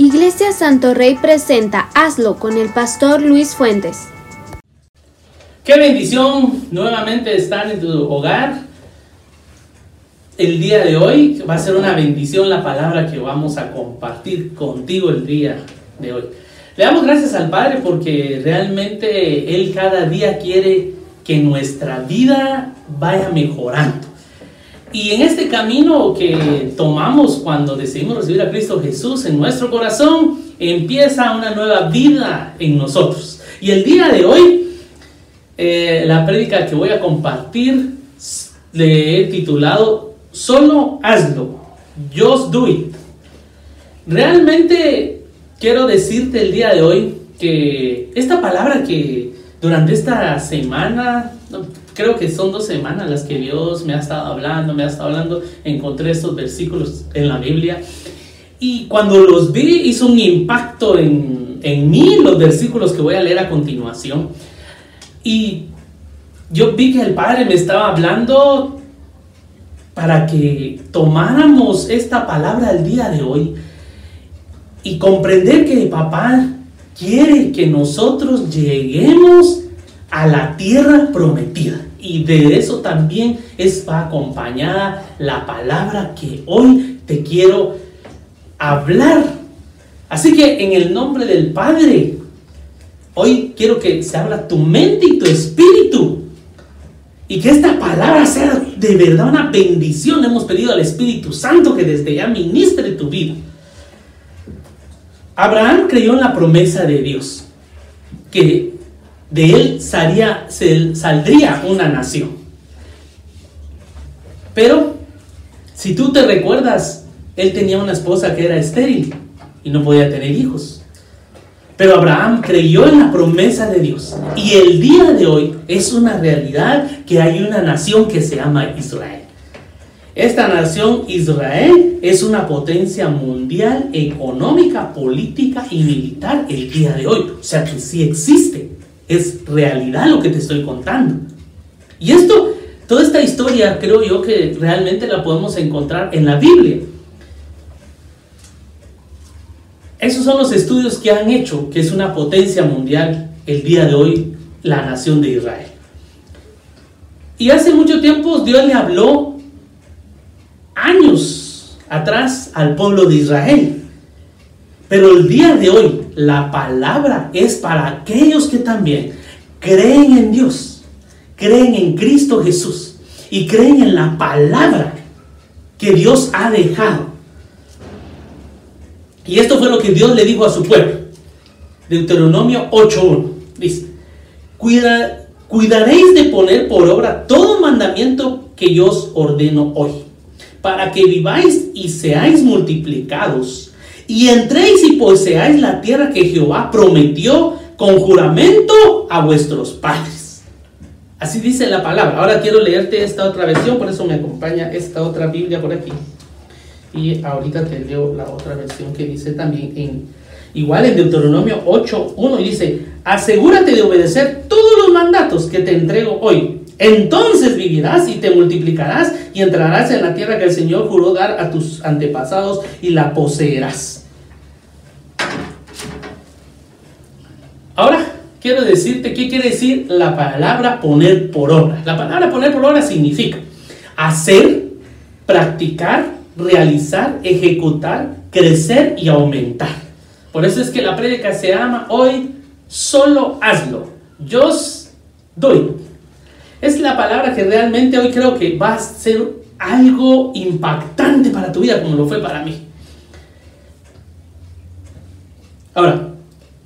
Iglesia Santo Rey presenta Hazlo con el pastor Luis Fuentes. Qué bendición nuevamente estar en tu hogar. El día de hoy va a ser una bendición la palabra que vamos a compartir contigo el día de hoy. Le damos gracias al Padre porque realmente Él cada día quiere que nuestra vida vaya mejorando. Y en este camino que tomamos cuando decidimos recibir a Cristo Jesús en nuestro corazón, empieza una nueva vida en nosotros. Y el día de hoy, eh, la prédica que voy a compartir le he titulado Solo hazlo, just do it. Realmente quiero decirte el día de hoy que esta palabra que durante esta semana, creo que son dos semanas las que Dios me ha estado hablando, me ha estado hablando, encontré estos versículos en la Biblia. Y cuando los vi hizo un impacto en, en mí los versículos que voy a leer a continuación. Y yo vi que el Padre me estaba hablando para que tomáramos esta palabra el día de hoy y comprender que papá quiere que nosotros lleguemos a la tierra prometida. Y de eso también es acompañada la palabra que hoy te quiero hablar. Así que en el nombre del Padre, hoy quiero que se abra tu mente y tu espíritu. Y que esta palabra sea de verdad una bendición. Hemos pedido al Espíritu Santo que desde ya ministre tu vida. Abraham creyó en la promesa de Dios, que de él salía, saldría una nación. Pero, si tú te recuerdas, él tenía una esposa que era estéril y no podía tener hijos. Pero Abraham creyó en la promesa de Dios. Y el día de hoy es una realidad que hay una nación que se llama Israel. Esta nación Israel es una potencia mundial económica, política y militar el día de hoy. O sea que sí existe es realidad lo que te estoy contando. Y esto, toda esta historia creo yo que realmente la podemos encontrar en la Biblia. Esos son los estudios que han hecho que es una potencia mundial el día de hoy la nación de Israel. Y hace mucho tiempo Dios le habló años atrás al pueblo de Israel. Pero el día de hoy la palabra es para aquellos que también creen en Dios, creen en Cristo Jesús y creen en la palabra que Dios ha dejado. Y esto fue lo que Dios le dijo a su pueblo. Deuteronomio 8.1. Dice, Cuida, cuidaréis de poner por obra todo mandamiento que yo os ordeno hoy, para que viváis y seáis multiplicados y entréis y poseáis la tierra que Jehová prometió con juramento a vuestros padres. Así dice la palabra. Ahora quiero leerte esta otra versión, por eso me acompaña esta otra Biblia por aquí. Y ahorita te leo la otra versión que dice también en igual en Deuteronomio 8:1 y dice, "Asegúrate de obedecer todos los mandatos que te entrego hoy. Entonces vivirás y te multiplicarás y entrarás en la tierra que el Señor juró dar a tus antepasados y la poseerás." Ahora, quiero decirte qué quiere decir la palabra poner por obra. La palabra poner por obra significa hacer, practicar, realizar, ejecutar, crecer y aumentar. Por eso es que la prédica se llama hoy solo hazlo. Just do it. Es la palabra que realmente hoy creo que va a ser algo impactante para tu vida como lo fue para mí. Ahora,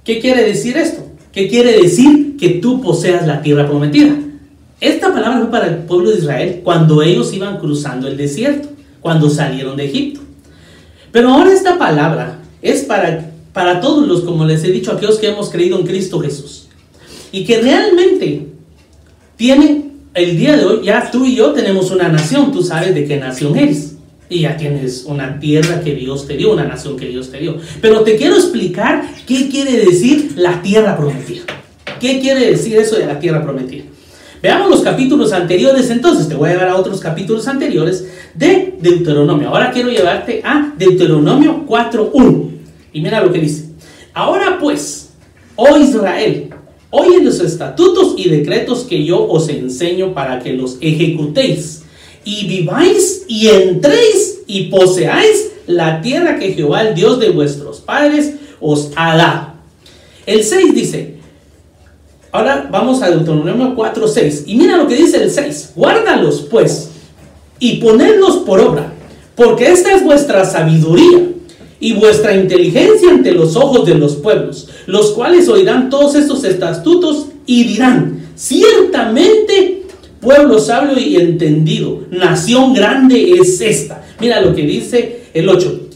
¿Qué quiere decir esto? ¿Qué quiere decir que tú poseas la tierra prometida? Esta palabra fue para el pueblo de Israel cuando ellos iban cruzando el desierto, cuando salieron de Egipto. Pero ahora esta palabra es para, para todos los, como les he dicho, aquellos que hemos creído en Cristo Jesús. Y que realmente tienen, el día de hoy, ya tú y yo tenemos una nación, tú sabes de qué nación eres y ya tienes una tierra que Dios te dio, una nación que Dios te dio. Pero te quiero explicar qué quiere decir la tierra prometida. ¿Qué quiere decir eso de la tierra prometida? Veamos los capítulos anteriores entonces, te voy a llevar a otros capítulos anteriores de Deuteronomio. Ahora quiero llevarte a Deuteronomio 4.1. Y mira lo que dice. Ahora pues, oh Israel, oye los estatutos y decretos que yo os enseño para que los ejecutéis y viváis y entréis y poseáis la tierra que Jehová, el Dios de vuestros padres, os ha dado. El 6 dice, ahora vamos a Deuteronomio 4, 6. Y mira lo que dice el 6. Guárdalos pues y ponedlos por obra, porque esta es vuestra sabiduría y vuestra inteligencia ante los ojos de los pueblos, los cuales oirán todos estos estatutos y dirán, ciertamente pueblo sabio y entendido, nación grande es esta. Mira lo que dice el 8.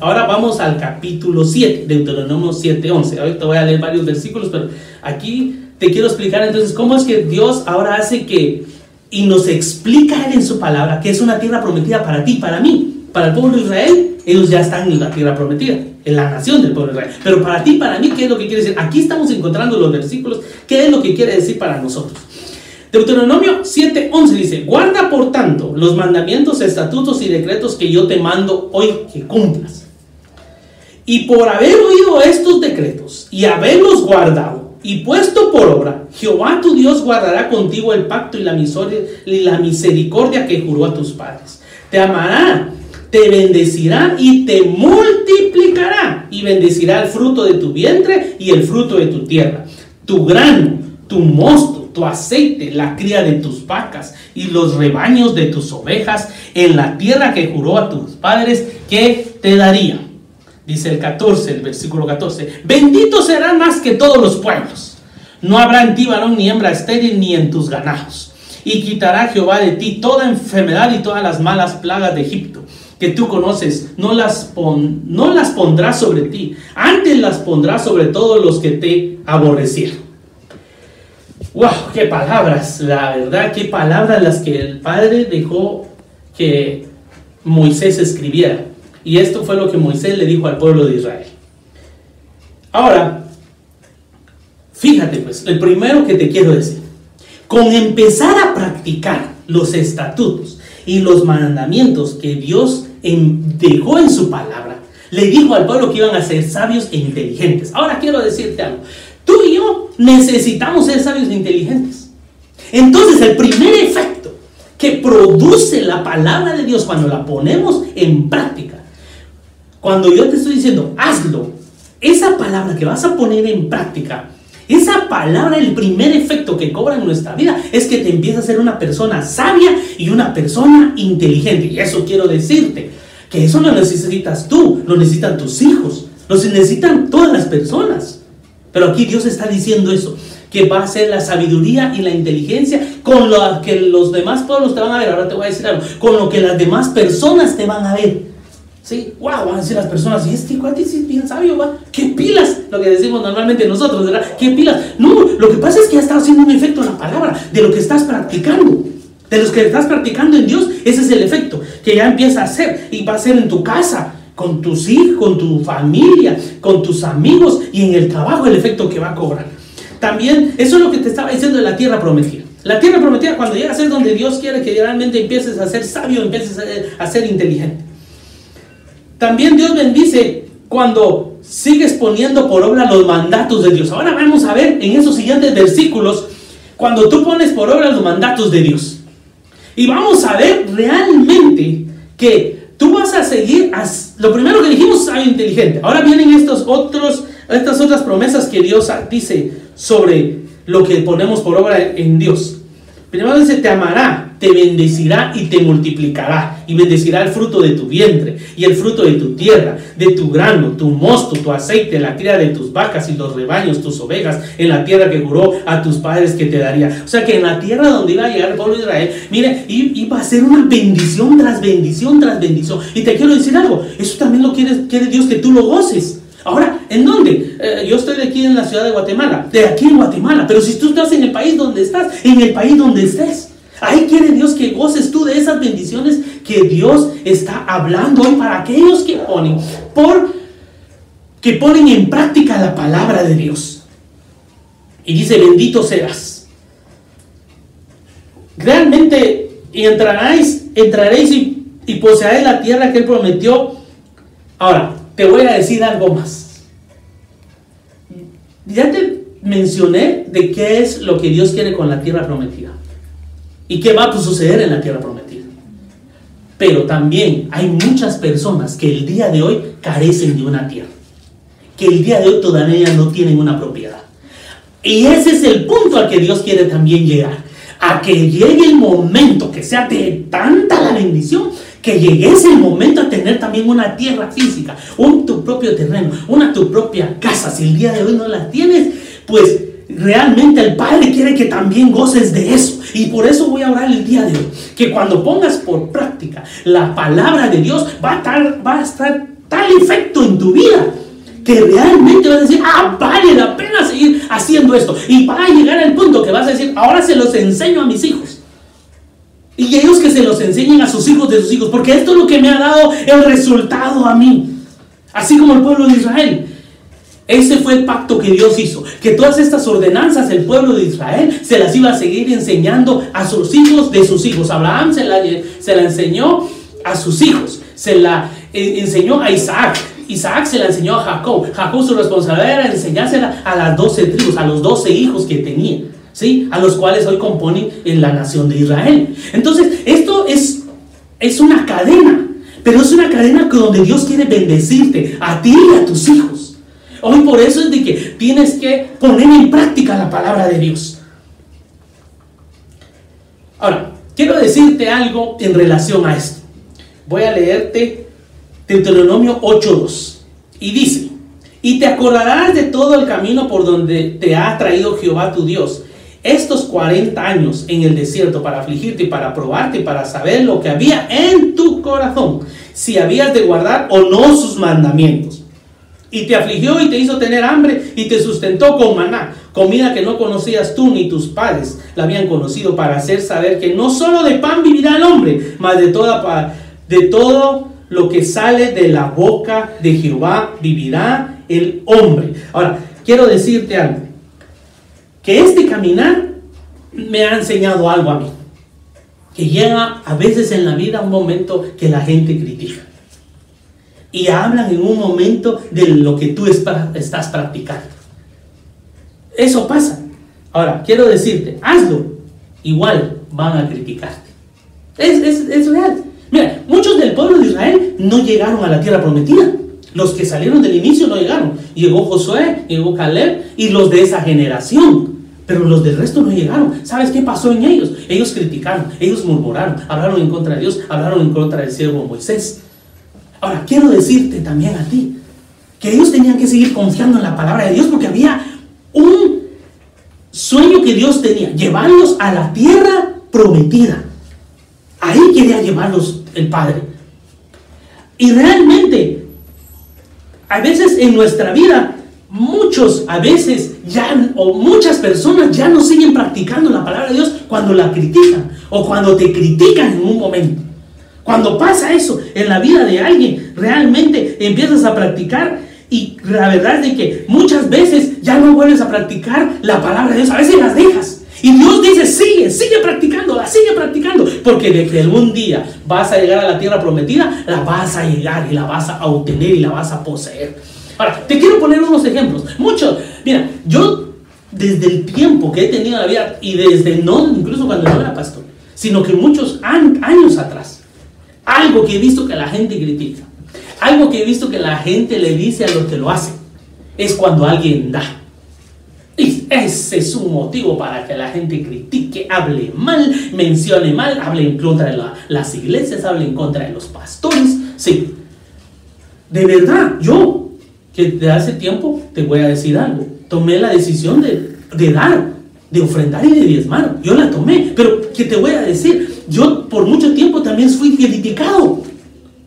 ahora vamos al capítulo 7, Deuteronomio 7, 11. Ahorita voy a leer varios versículos, pero aquí te quiero explicar entonces cómo es que Dios ahora hace que y nos explica Él en su palabra que es una tierra prometida para ti, para mí, para el pueblo de Israel. Ellos ya están en la tierra prometida, en la nación del pueblo de Israel. Pero para ti, para mí, ¿qué es lo que quiere decir? Aquí estamos encontrando los versículos. ¿Qué es lo que quiere decir para nosotros? Deuteronomio 7:11 dice, guarda por tanto los mandamientos, estatutos y decretos que yo te mando hoy que cumplas. Y por haber oído estos decretos y haberlos guardado y puesto por obra, Jehová tu Dios guardará contigo el pacto y la, y la misericordia que juró a tus padres. Te amará, te bendecirá y te multiplicará y bendecirá el fruto de tu vientre y el fruto de tu tierra, tu grano, tu mosto tu aceite, la cría de tus vacas y los rebaños de tus ovejas en la tierra que juró a tus padres que te daría. Dice el 14, el versículo 14. Bendito será más que todos los pueblos. No habrá en ti varón ni hembra estéril ni en tus ganados. Y quitará Jehová de ti toda enfermedad y todas las malas plagas de Egipto que tú conoces, no las, no las pondrá sobre ti, antes las pondrá sobre todos los que te aborrecieron. ¡Wow! ¡Qué palabras! La verdad, qué palabras las que el Padre dejó que Moisés escribiera. Y esto fue lo que Moisés le dijo al pueblo de Israel. Ahora, fíjate pues, el primero que te quiero decir, con empezar a practicar los estatutos y los mandamientos que Dios dejó en su palabra, le dijo al pueblo que iban a ser sabios e inteligentes. Ahora quiero decirte algo. Necesitamos ser sabios e inteligentes. Entonces el primer efecto que produce la palabra de Dios cuando la ponemos en práctica, cuando yo te estoy diciendo, hazlo, esa palabra que vas a poner en práctica, esa palabra, el primer efecto que cobra en nuestra vida es que te empieza a ser una persona sabia y una persona inteligente. Y eso quiero decirte, que eso no necesitas tú, lo necesitan tus hijos, lo necesitan todas las personas. Pero aquí Dios está diciendo eso, que va a ser la sabiduría y la inteligencia con lo que los demás pueblos te van a ver. Ahora te voy a decir algo, con lo que las demás personas te van a ver. ¿Sí? Wow, van a decir las personas, y este cuate es bien sabio, va. ¿Qué pilas? Lo que decimos normalmente nosotros, ¿verdad? ¿Qué pilas? No, lo que pasa es que ya está haciendo un efecto la palabra, de lo que estás practicando. De los que estás practicando en Dios, ese es el efecto que ya empieza a hacer y va a ser en tu casa, con tus hijos, con tu familia, con tus amigos y en el trabajo el efecto que va a cobrar. También, eso es lo que te estaba diciendo de la tierra prometida. La tierra prometida, cuando llegas es donde Dios quiere que realmente empieces a ser sabio, empieces a ser inteligente. También Dios bendice cuando sigues poniendo por obra los mandatos de Dios. Ahora vamos a ver en esos siguientes versículos, cuando tú pones por obra los mandatos de Dios. Y vamos a ver realmente que tú vas a seguir, lo primero que dijimos, sabio inteligente. Ahora vienen estos otros, estas otras promesas que Dios dice sobre lo que ponemos por obra en Dios. Primero dice, te amará, te bendecirá y te multiplicará, y bendecirá el fruto de tu vientre, y el fruto de tu tierra, de tu grano, tu mosto, tu aceite, la cría de tus vacas y los rebaños, tus ovejas, en la tierra que juró a tus padres que te daría. O sea que en la tierra donde iba a llegar el pueblo de Israel, mire, iba a ser una bendición tras bendición tras bendición. Y te quiero decir algo, eso también lo quiere, quiere Dios que tú lo goces. Ahora, ¿en dónde? Eh, yo estoy aquí en la ciudad de Guatemala, de aquí en Guatemala, pero si tú estás en el país donde estás, en el país donde estés, ahí quiere Dios que goces tú de esas bendiciones que Dios está hablando hoy para aquellos que ponen, por, que ponen en práctica la palabra de Dios. Y dice, bendito serás. Realmente entraréis, entraréis y, y poseeréis la tierra que Él prometió. Ahora, te voy a decir algo más. Ya te mencioné de qué es lo que Dios quiere con la tierra prometida y qué va a suceder en la tierra prometida. Pero también hay muchas personas que el día de hoy carecen de una tierra, que el día de hoy todavía no tienen una propiedad. Y ese es el punto al que Dios quiere también llegar, a que llegue el momento que sea de tanta la bendición que llegue ese momento a tener también una tierra física, un tu propio terreno, una tu propia casa. Si el día de hoy no la tienes, pues realmente el Padre quiere que también goces de eso. Y por eso voy a orar el día de hoy. Que cuando pongas por práctica la palabra de Dios, va a estar, va a estar tal efecto en tu vida. Que realmente vas a decir, ah, vale la pena seguir haciendo esto. Y va a llegar al punto que vas a decir, ahora se los enseño a mis hijos. Y ellos que se los enseñen a sus hijos de sus hijos. Porque esto es lo que me ha dado el resultado a mí. Así como el pueblo de Israel. Ese fue el pacto que Dios hizo, que todas estas ordenanzas el pueblo de Israel se las iba a seguir enseñando a sus hijos de sus hijos. Abraham se la, se la enseñó a sus hijos, se la eh, enseñó a Isaac, Isaac se la enseñó a Jacob, Jacob su responsabilidad era enseñársela a las doce tribus, a los doce hijos que tenía, ¿sí? a los cuales hoy componen en la nación de Israel. Entonces, esto es, es una cadena, pero es una cadena donde Dios quiere bendecirte, a ti y a tus hijos. Hoy por eso es de que tienes que poner en práctica la palabra de Dios. Ahora, quiero decirte algo en relación a esto. Voy a leerte Deuteronomio 8.2. Y dice, y te acordarás de todo el camino por donde te ha traído Jehová tu Dios estos 40 años en el desierto para afligirte y para probarte y para saber lo que había en tu corazón, si habías de guardar o no sus mandamientos y te afligió y te hizo tener hambre y te sustentó con maná, comida que no conocías tú ni tus padres la habían conocido para hacer saber que no solo de pan vivirá el hombre, mas de, toda, de todo lo que sale de la boca de Jehová vivirá el hombre. Ahora, quiero decirte algo, que este caminar me ha enseñado algo a mí, que llega a veces en la vida un momento que la gente critica y hablan en un momento de lo que tú estás practicando. Eso pasa. Ahora, quiero decirte, hazlo. Igual van a criticarte. Es, es, real. Mira, muchos del pueblo de Israel no llegaron a la tierra prometida. Los que salieron del inicio no llegaron. Llegó Josué, llegó Caleb y los de esa generación. Pero los del resto no llegaron. ¿Sabes qué pasó en ellos? Ellos criticaron, ellos murmuraron, hablaron en contra de Dios, hablaron en contra del siervo Moisés. Ahora, quiero decirte también a ti que ellos tenían que seguir confiando en la palabra de Dios porque había un sueño que Dios tenía, llevarlos a la tierra prometida. Ahí quería llevarlos el Padre. Y realmente, a veces en nuestra vida, muchos, a veces ya, o muchas personas ya no siguen practicando la palabra de Dios cuando la critican o cuando te critican en un momento. Cuando pasa eso en la vida de alguien, realmente empiezas a practicar y la verdad es que muchas veces ya no vuelves a practicar la palabra de Dios, a veces las dejas. Y Dios dice, sigue, sigue practicándola, sigue practicando, porque de algún día vas a llegar a la tierra prometida, la vas a llegar y la vas a obtener y la vas a poseer. Ahora, te quiero poner unos ejemplos. Muchos, mira, yo desde el tiempo que he tenido en la vida y desde no, incluso cuando no era pastor, sino que muchos años atrás, algo que he visto que la gente critica. Algo que he visto que la gente le dice a los que lo hacen. Es cuando alguien da. Y ese es un motivo para que la gente critique, hable mal, mencione mal, hable en contra de las iglesias, hable en contra de los pastores. Sí. De verdad, yo, que de hace tiempo, te voy a decir algo. Tomé la decisión de, de dar, de ofrendar y de diezmar. Yo la tomé. Pero, ¿qué te voy a decir? yo por mucho tiempo también fui criticado.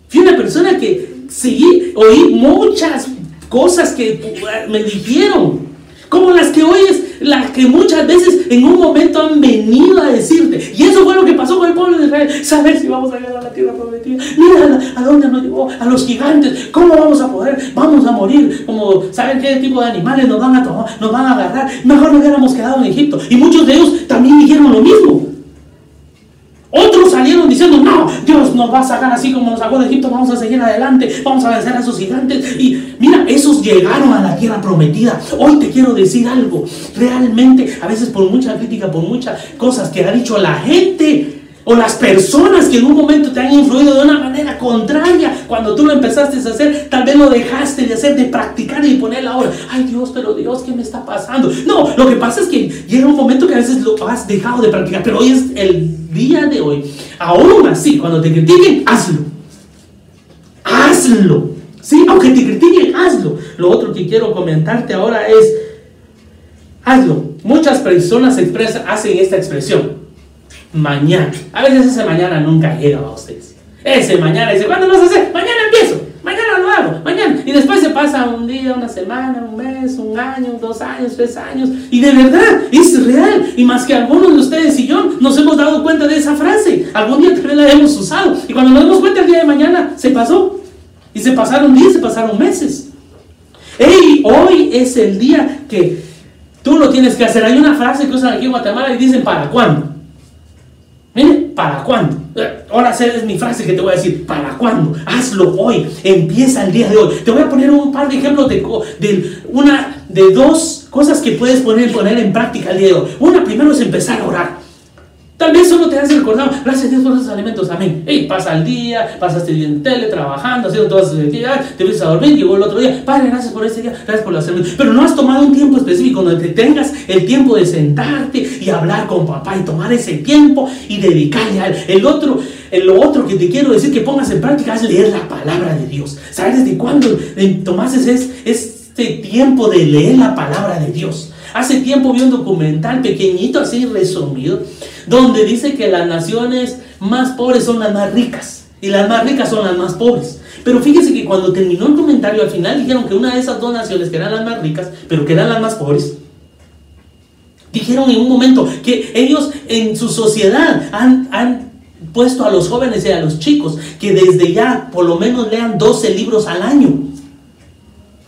Fui una persona que seguí, oí muchas cosas que me dijeron, como las que oyes, las que muchas veces en un momento han venido a decirte. Y eso fue lo que pasó con el pueblo de Israel. Saber si vamos a llegar a la tierra prometida. Mira a, dónde nos llevó, a los gigantes. ¿Cómo vamos a poder? Vamos a morir. Como, ¿saben qué tipo de animales nos van a tomar, nos van a agarrar? Mejor nos hubiéramos quedado en Egipto. Y muchos de ellos también dijeron lo mismo. Otros salieron diciendo, no, Dios nos va a sacar así como nos sacó de Egipto, vamos a seguir adelante, vamos a vencer a esos gigantes. Y mira, esos llegaron a la tierra prometida. Hoy te quiero decir algo, realmente, a veces por mucha crítica, por muchas cosas que ha dicho la gente, o las personas que en un momento te han influido de una manera contraria, cuando tú lo empezaste a hacer, tal vez lo dejaste de hacer, de practicar y poner la hora. Ay Dios, pero Dios, ¿qué me está pasando? No, lo que pasa es que llega un momento que a veces lo has dejado de practicar, pero hoy es el día de hoy. Aún así, cuando te critiquen, hazlo. Hazlo. Sí, aunque te critiquen, hazlo. Lo otro que quiero comentarte ahora es, hazlo. Muchas personas expresan, hacen esta expresión mañana. A veces ese mañana nunca llega a ustedes. Ese mañana dice, ¿cuándo lo vas a hacer? Mañana empiezo, mañana lo hago, mañana. Y después se pasa un día, una semana, un mes, un año, dos años, tres años. Y de verdad, es real. Y más que algunos de ustedes y yo nos hemos dado cuenta de esa frase. Algún día también la hemos usado. Y cuando nos damos cuenta el día de mañana, se pasó. Y se pasaron días, se pasaron meses. Hey, hoy es el día que tú lo tienes que hacer. Hay una frase que usan aquí en Guatemala y dicen, ¿para cuándo? ¿Para cuándo? Ahora es mi frase que te voy a decir, ¿para cuándo? Hazlo hoy, empieza el día de hoy. Te voy a poner un par de ejemplos de, de una, de dos cosas que puedes poner, poner en práctica el día de hoy. Una, primero es empezar a orar. Vez solo te has recordado, gracias a Dios por esos alimentos, amén. Hey, pasa el día, pasaste el día en tele, trabajando, haciendo todas esas actividades, te vienes a dormir, llegó el otro día, Padre, gracias por este día, gracias por los alimentos. Pero no has tomado un tiempo específico donde te tengas el tiempo de sentarte y hablar con papá y tomar ese tiempo y dedicarle a él. El otro, lo otro que te quiero decir que pongas en práctica es leer la palabra de Dios. ¿Sabes desde cuándo tomases es, este tiempo de leer la palabra de Dios? Hace tiempo vi un documental pequeñito, así resumido, donde dice que las naciones más pobres son las más ricas y las más ricas son las más pobres. Pero fíjese que cuando terminó el comentario al final dijeron que una de esas dos naciones que eran las más ricas, pero que eran las más pobres, dijeron en un momento que ellos en su sociedad han, han puesto a los jóvenes y a los chicos que desde ya por lo menos lean 12 libros al año.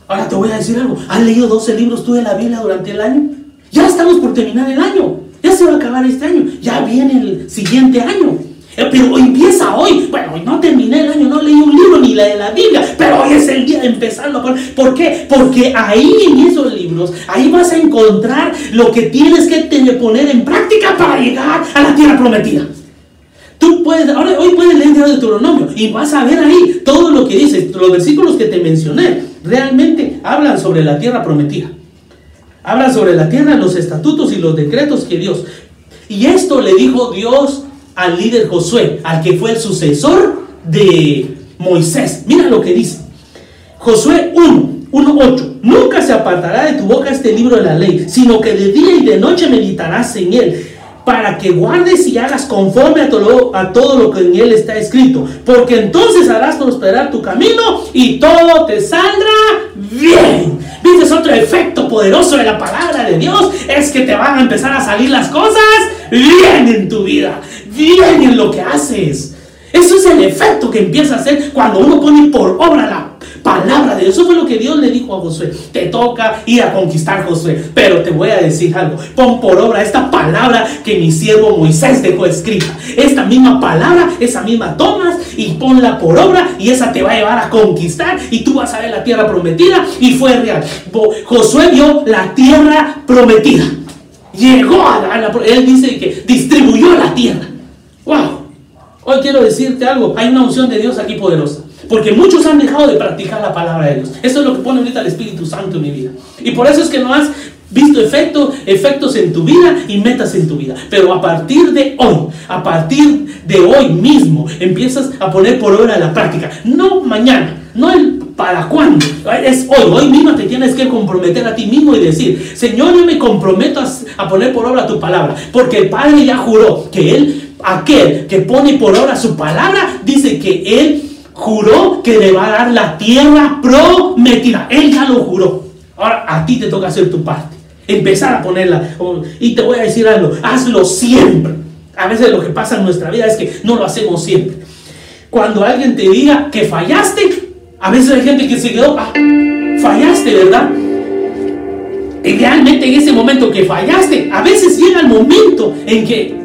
Ahora te voy a decir algo, ¿has leído 12 libros tú de la Biblia durante el año? Ya estamos por terminar el año. Ya se va a acabar este año. Ya viene el siguiente año. Eh, pero empieza hoy. Bueno, no terminé el año, no leí un libro ni la de la Biblia, pero hoy es el día de empezarlo. ¿Por qué? Porque ahí en esos libros, ahí vas a encontrar lo que tienes que poner en práctica para llegar a la tierra prometida. Tú puedes, ahora hoy puedes leer el de Deuteronomio y vas a ver ahí todo lo que dice. Los versículos que te mencioné realmente hablan sobre la tierra prometida. Habla sobre la tierra, los estatutos y los decretos que Dios. Y esto le dijo Dios al líder Josué, al que fue el sucesor de Moisés. Mira lo que dice. Josué 1, 1.8. Nunca se apartará de tu boca este libro de la ley, sino que de día y de noche meditarás en él, para que guardes y hagas conforme a todo, a todo lo que en él está escrito. Porque entonces harás prosperar tu camino y todo te saldrá bien. ¿Viste otro efecto poderoso de la palabra de Dios? Es que te van a empezar a salir las cosas bien en tu vida, bien en lo que haces. Eso es el efecto que empieza a hacer cuando uno pone por obra la palabra de Dios. Eso fue lo que Dios le dijo a Josué. Te toca ir a conquistar Josué. Pero te voy a decir algo. Pon por obra esta palabra que mi siervo Moisés dejó escrita. Esta misma palabra, esa misma tomas y ponla por obra y esa te va a llevar a conquistar y tú vas a ver la tierra prometida y fue real. Josué vio la tierra prometida. Llegó a la, él dice que distribuyó la tierra. Wow. Hoy quiero decirte algo, hay una unción de Dios aquí poderosa. Porque muchos han dejado de practicar la palabra de Dios. Eso es lo que pone ahorita el Espíritu Santo en mi vida. Y por eso es que no has visto efecto, efectos en tu vida y metas en tu vida. Pero a partir de hoy, a partir de hoy mismo, empiezas a poner por obra la práctica. No mañana, no el para cuándo. Es hoy, hoy mismo te tienes que comprometer a ti mismo y decir, Señor, yo me comprometo a, a poner por obra tu palabra. Porque el Padre ya juró que Él, aquel que pone por obra su palabra, dice que Él juró que le va a dar la tierra prometida. Él ya lo juró. Ahora a ti te toca hacer tu parte. Empezar a ponerla. Y te voy a decir algo, hazlo siempre. A veces lo que pasa en nuestra vida es que no lo hacemos siempre. Cuando alguien te diga que fallaste, a veces hay gente que se quedó, ah, fallaste, ¿verdad? Idealmente en ese momento que fallaste, a veces llega el momento en que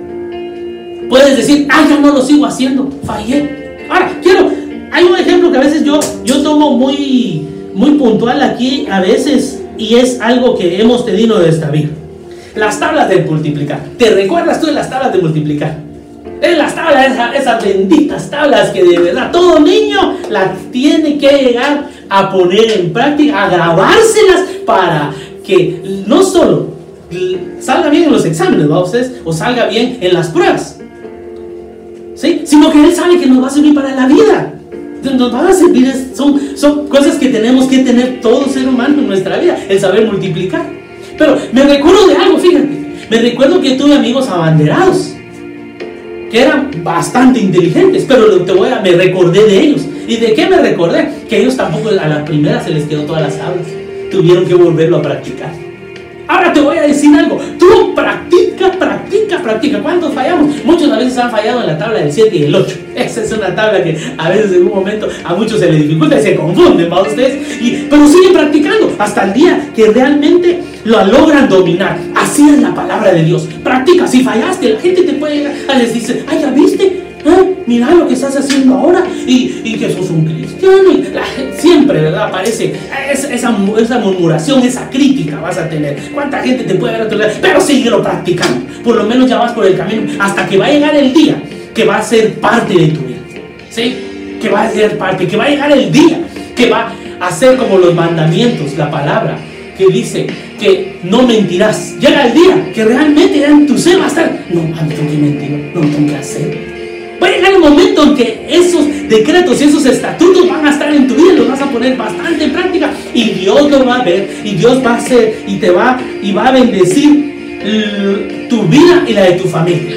Puedes decir, ah, ya no lo sigo haciendo, fallé. Ahora, quiero, hay un ejemplo que a veces yo, yo tomo muy, muy puntual aquí, a veces, y es algo que hemos tenido de esta vida. Las tablas de multiplicar. ¿Te recuerdas tú de las tablas de multiplicar? Es las tablas, esas, esas benditas tablas que de verdad todo niño las tiene que llegar a poner en práctica, a grabárselas para que no solo salga bien en los exámenes, ¿va ustedes? O salga bien en las pruebas. ¿Sí? Sino que Él sabe que nos va a servir para la vida. Nos van a servir, son, son cosas que tenemos que tener todo ser humano en nuestra vida, el saber multiplicar. Pero me recuerdo de algo, fíjate. Me recuerdo que tuve amigos abanderados que eran bastante inteligentes, pero te voy a, me recordé de ellos. ¿Y de qué me recordé? Que ellos tampoco a la primera se les quedó todas las tablas. Tuvieron que volverlo a practicar. Ahora te voy a decir algo. Tú practica, practica, practica. ¿Cuántos fallamos? Muchos a veces han fallado en la tabla del 7 y el 8. Esa es una tabla que a veces en un momento a muchos se les dificulta y se confunden, ¿va ustedes? Pero siguen practicando hasta el día que realmente lo logran dominar. Así es la palabra de Dios. Practica. Si fallaste, la gente te puede llegar a decir, ay, ya viste, ¿Eh? mira lo que estás haciendo ahora y, que sos un cristiano. Y siempre, ¿verdad? Aparece esa, esa, murmuración, esa crítica vas a tener. ¿Cuánta gente te puede ver a tu lado? Pero síguelo practicando. Por lo menos ya vas por el camino hasta que va a llegar el día que va a ser parte de tu vida. ¿Sí? Que va a ser parte, que va a llegar el día que va a ser como los mandamientos, la palabra que dice que no mentirás. Llega el día que realmente en tu ser va a estar, no, a mí tengo que mentir, no tengo que hacer. Momento en que esos decretos y esos estatutos van a estar en tu vida, los vas a poner bastante en práctica y Dios lo va a ver y Dios va a hacer y te va y va a bendecir tu vida y la de tu familia.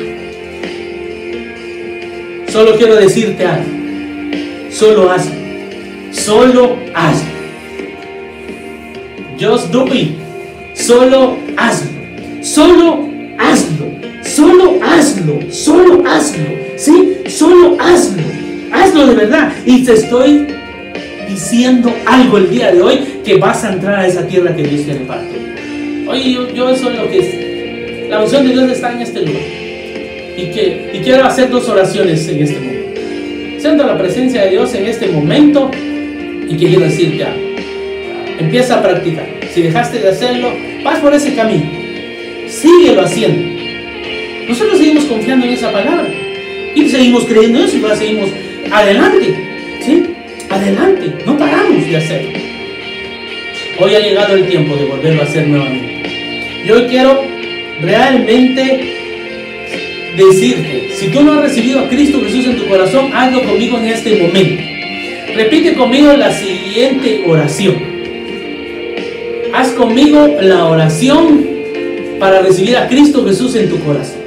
Solo quiero decirte algo. Solo hazlo. Solo hazlo. Just do it. Solo hazlo. Solo hazlo. Solo hazlo. Solo hazlo. ¿Sí? Solo hazlo. Hazlo de verdad. Y te estoy diciendo algo el día de hoy que vas a entrar a esa tierra que Dios tiene para ti. Oye, yo, yo eso es lo que es. La unción de Dios está en este lugar. Y, que, y quiero hacer dos oraciones en este momento. Siento la presencia de Dios en este momento y quiero decirte algo. Empieza a practicar. Si dejaste de hacerlo, vas por ese camino. Síguelo haciendo. Nosotros seguimos confiando en esa palabra. Y seguimos creyendo eso y seguimos adelante. ¿Sí? Adelante. No paramos de hacerlo. Hoy ha llegado el tiempo de volverlo a hacer nuevamente. Yo hoy quiero realmente decirte, si tú no has recibido a Cristo Jesús en tu corazón, hazlo conmigo en este momento. Repite conmigo la siguiente oración. Haz conmigo la oración para recibir a Cristo Jesús en tu corazón.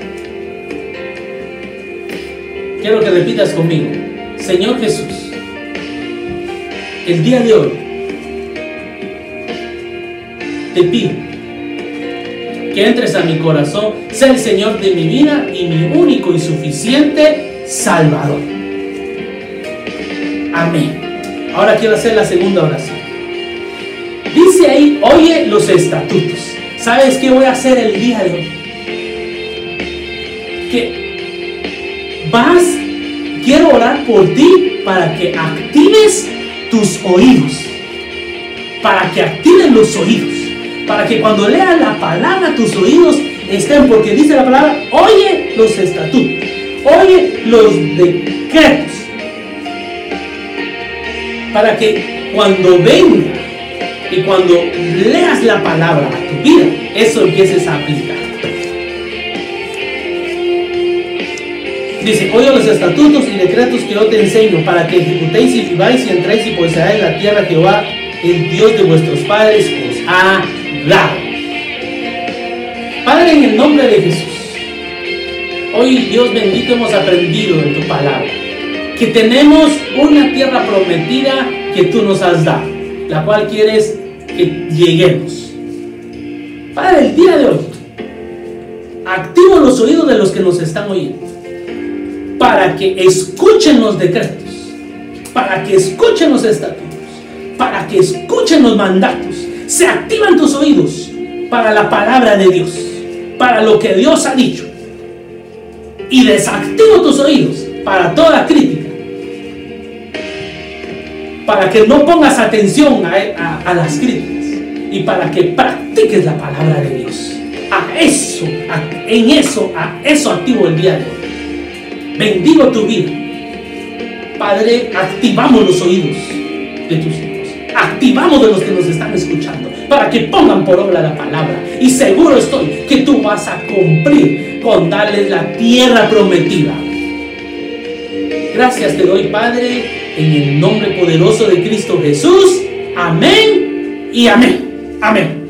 Quiero que repitas conmigo. Señor Jesús, el día de hoy te pido que entres a mi corazón, sea el Señor de mi vida y mi único y suficiente Salvador. Amén. Ahora quiero hacer la segunda oración. Dice ahí, oye los estatutos. ¿Sabes qué voy a hacer el día de hoy? Que vas, quiero orar por ti para que actives tus oídos. Para que activen los oídos. Para que cuando leas la palabra tus oídos estén, porque dice la palabra, oye los estatutos, oye los decretos. Para que cuando venga y cuando leas la palabra a tu vida, eso empieces a aplicar. Dice, oye los estatutos y decretos que yo te enseño para que ejecutéis y viváis y entréis y poseáis la tierra que va el Dios de vuestros padres os ha dado. Padre, en el nombre de Jesús, hoy Dios bendito hemos aprendido en tu palabra que tenemos una tierra prometida que tú nos has dado, la cual quieres que lleguemos. Padre, el día de hoy, activo los oídos de los que nos están oyendo para que escuchen los decretos, para que escuchen los estatutos, para que escuchen los mandatos. Se activan tus oídos para la palabra de Dios, para lo que Dios ha dicho. y desactivo tus oídos para toda crítica. Para que no pongas atención a, las críticas y para que practiques la palabra de Dios. A eso, en eso, a eso activo el día de hoy. Bendigo tu vida. Padre, activamos los oídos de tus hijos. Activamos de los que nos están escuchando para que pongan por obra la palabra. Y seguro estoy que tú vas a cumplir con darles la tierra prometida. Gracias te doy, Padre, en el nombre poderoso de Cristo Jesús. Amén y amén. Amén.